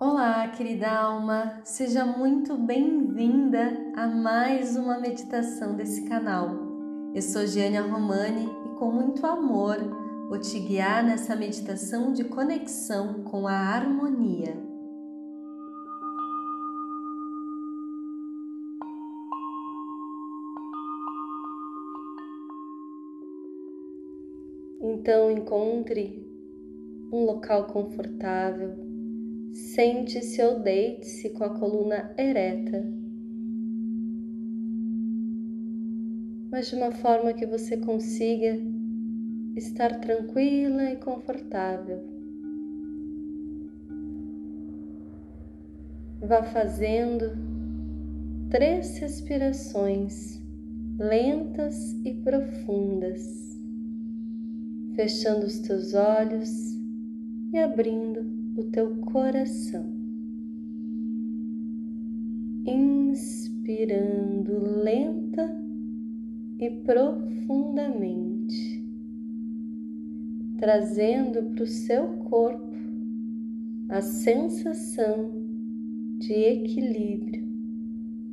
Olá, querida alma, seja muito bem-vinda a mais uma meditação desse canal. Eu sou Giania Romani e com muito amor vou te guiar nessa meditação de conexão com a harmonia. Então encontre um local confortável Sente-se ou deite-se com a coluna ereta, mas de uma forma que você consiga estar tranquila e confortável. Vá fazendo três respirações lentas e profundas, fechando os teus olhos e abrindo o teu coração. Inspirando lenta e profundamente, trazendo para o seu corpo a sensação de equilíbrio,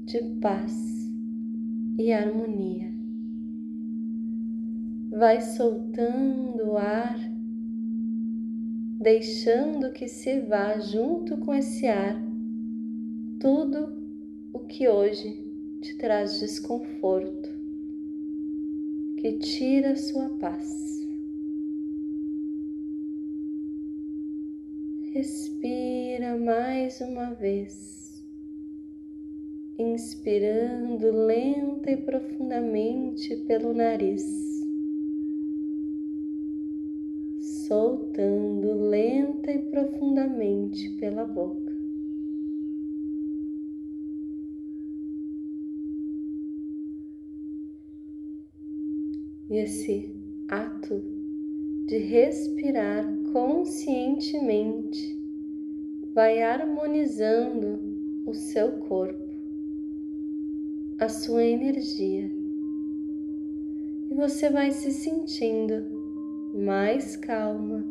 de paz e harmonia. Vai soltando o ar deixando que se vá junto com esse ar tudo o que hoje te traz desconforto, que tira sua paz. Respira mais uma vez, inspirando lenta e profundamente pelo nariz. Soltando lenta e profundamente pela boca. E esse ato de respirar conscientemente vai harmonizando o seu corpo, a sua energia, e você vai se sentindo mais calma,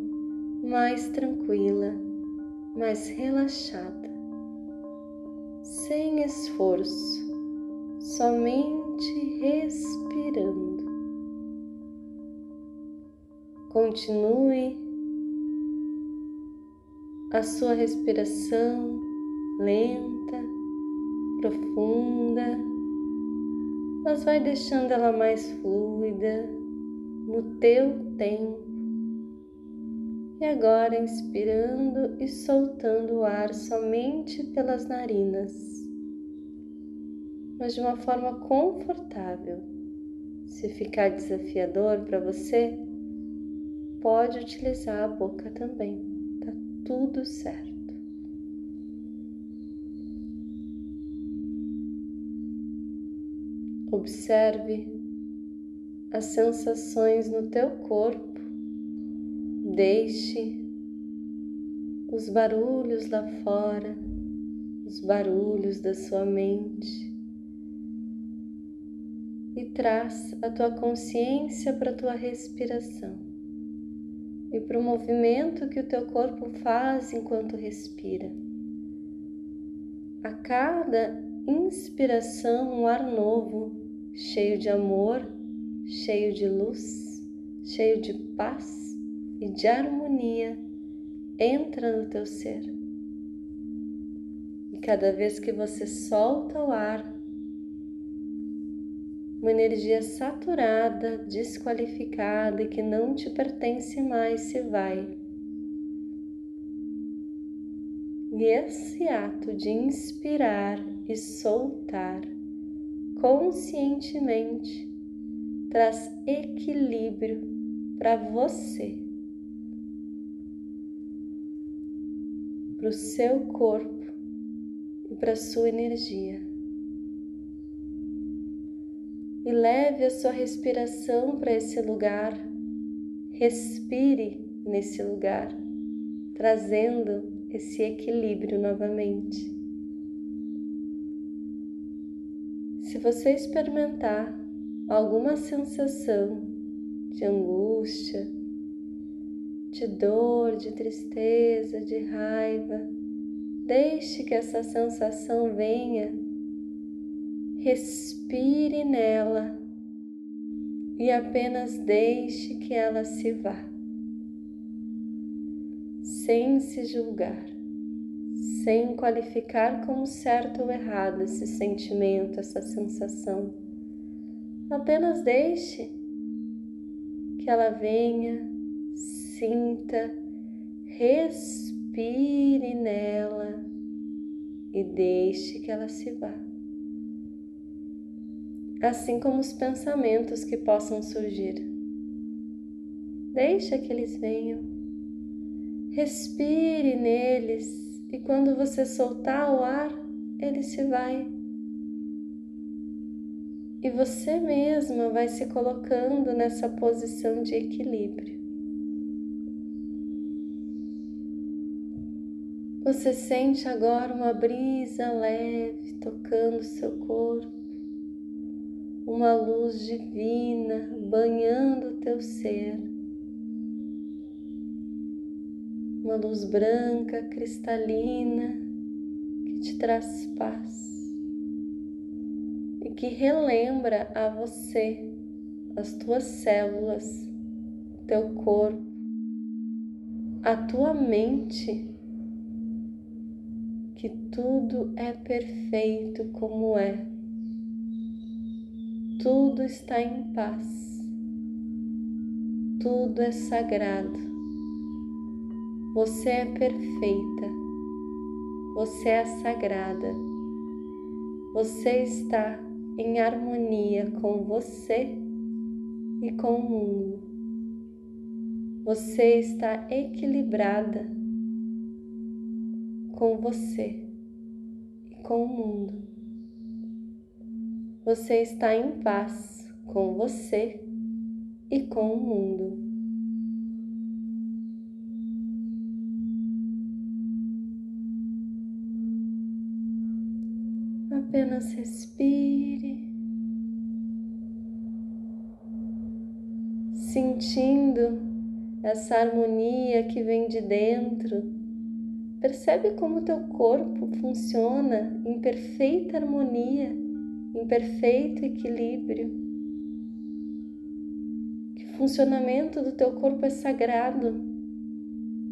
mais tranquila, mais relaxada, sem esforço, somente respirando. Continue a sua respiração lenta, profunda, mas vai deixando ela mais fluida no teu tempo. E agora inspirando e soltando o ar somente pelas narinas, mas de uma forma confortável. Se ficar desafiador para você, pode utilizar a boca também, tá tudo certo. Observe as sensações no teu corpo. Deixe os barulhos lá fora, os barulhos da sua mente e traz a tua consciência para a tua respiração e para o movimento que o teu corpo faz enquanto respira. A cada inspiração, um ar novo, cheio de amor cheio de luz, cheio de paz e de harmonia, entra no teu ser. E cada vez que você solta o ar, uma energia saturada, desqualificada e que não te pertence mais se vai. E esse ato de inspirar e soltar conscientemente traz equilíbrio para você, para o seu corpo e para a sua energia. E leve a sua respiração para esse lugar, respire nesse lugar, trazendo esse equilíbrio novamente. Se você experimentar alguma sensação de angústia, de dor, de tristeza, de raiva, Deixe que essa sensação venha, respire nela e apenas deixe que ela se vá, sem se julgar, sem qualificar como certo ou errado esse sentimento, essa sensação. Apenas deixe que ela venha, sinta, respire nela e deixe que ela se vá. Assim como os pensamentos que possam surgir. Deixa que eles venham. Respire neles e quando você soltar o ar, ele se vai. E você mesma vai se colocando nessa posição de equilíbrio. Você sente agora uma brisa leve tocando seu corpo, uma luz divina banhando teu ser, uma luz branca, cristalina, que te traz paz que relembra a você as tuas células, teu corpo, a tua mente que tudo é perfeito como é. Tudo está em paz. Tudo é sagrado. Você é perfeita. Você é sagrada. Você está em harmonia com você e com o mundo. Você está equilibrada com você e com o mundo. Você está em paz com você e com o mundo. Apenas respire, sentindo essa harmonia que vem de dentro Percebe como teu corpo funciona em perfeita harmonia, em perfeito equilíbrio. Que o funcionamento do teu corpo é sagrado,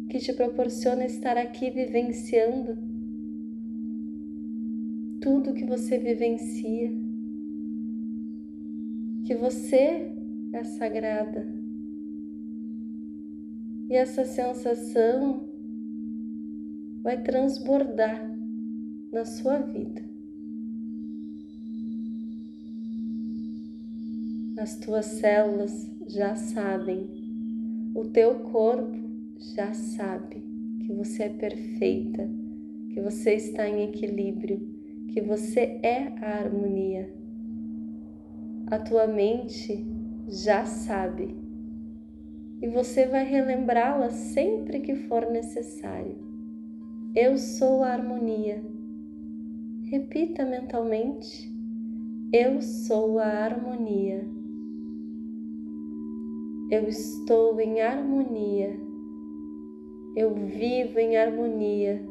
que te proporciona estar aqui vivenciando tudo que você vivencia. Que você é sagrada. E essa sensação vai transbordar na sua vida. As tuas células já sabem, o teu corpo já sabe que você é perfeita, que você está em equilíbrio, que você é a harmonia. A tua mente já sabe e você vai relembrá-la sempre que for necessário. Eu sou a harmonia. Repita mentalmente: Eu sou a harmonia. Eu estou em harmonia. Eu vivo em harmonia.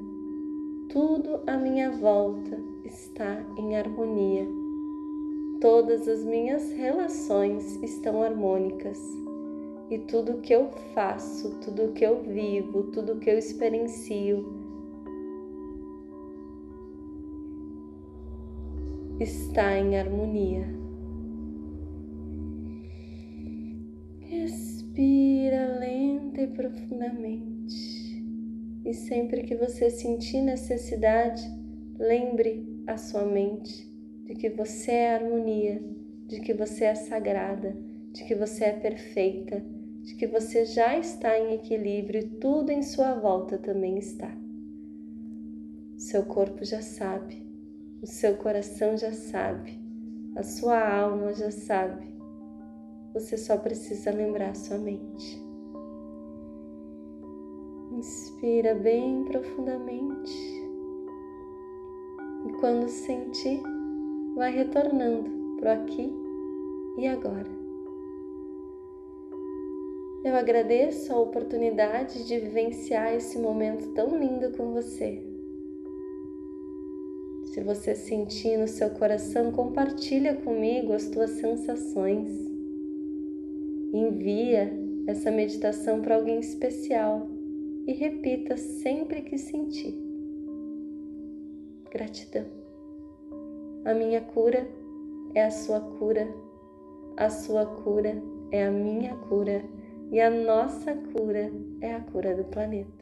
Tudo à minha volta está em harmonia. Todas as minhas relações estão harmônicas. E tudo que eu faço, tudo que eu vivo, tudo que eu experiencio, está em harmonia. Respira lenta e profundamente. E sempre que você sentir necessidade, lembre a sua mente de que você é harmonia, de que você é sagrada, de que você é perfeita, de que você já está em equilíbrio e tudo em sua volta também está. Seu corpo já sabe o seu coração já sabe, a sua alma já sabe. Você só precisa lembrar sua mente. Inspira bem profundamente. Quando sentir, vai retornando para aqui e agora. Eu agradeço a oportunidade de vivenciar esse momento tão lindo com você. Se você sentir no seu coração, compartilha comigo as tuas sensações. Envia essa meditação para alguém especial e repita sempre que sentir. Gratidão. A minha cura é a sua cura, a sua cura é a minha cura e a nossa cura é a cura do planeta.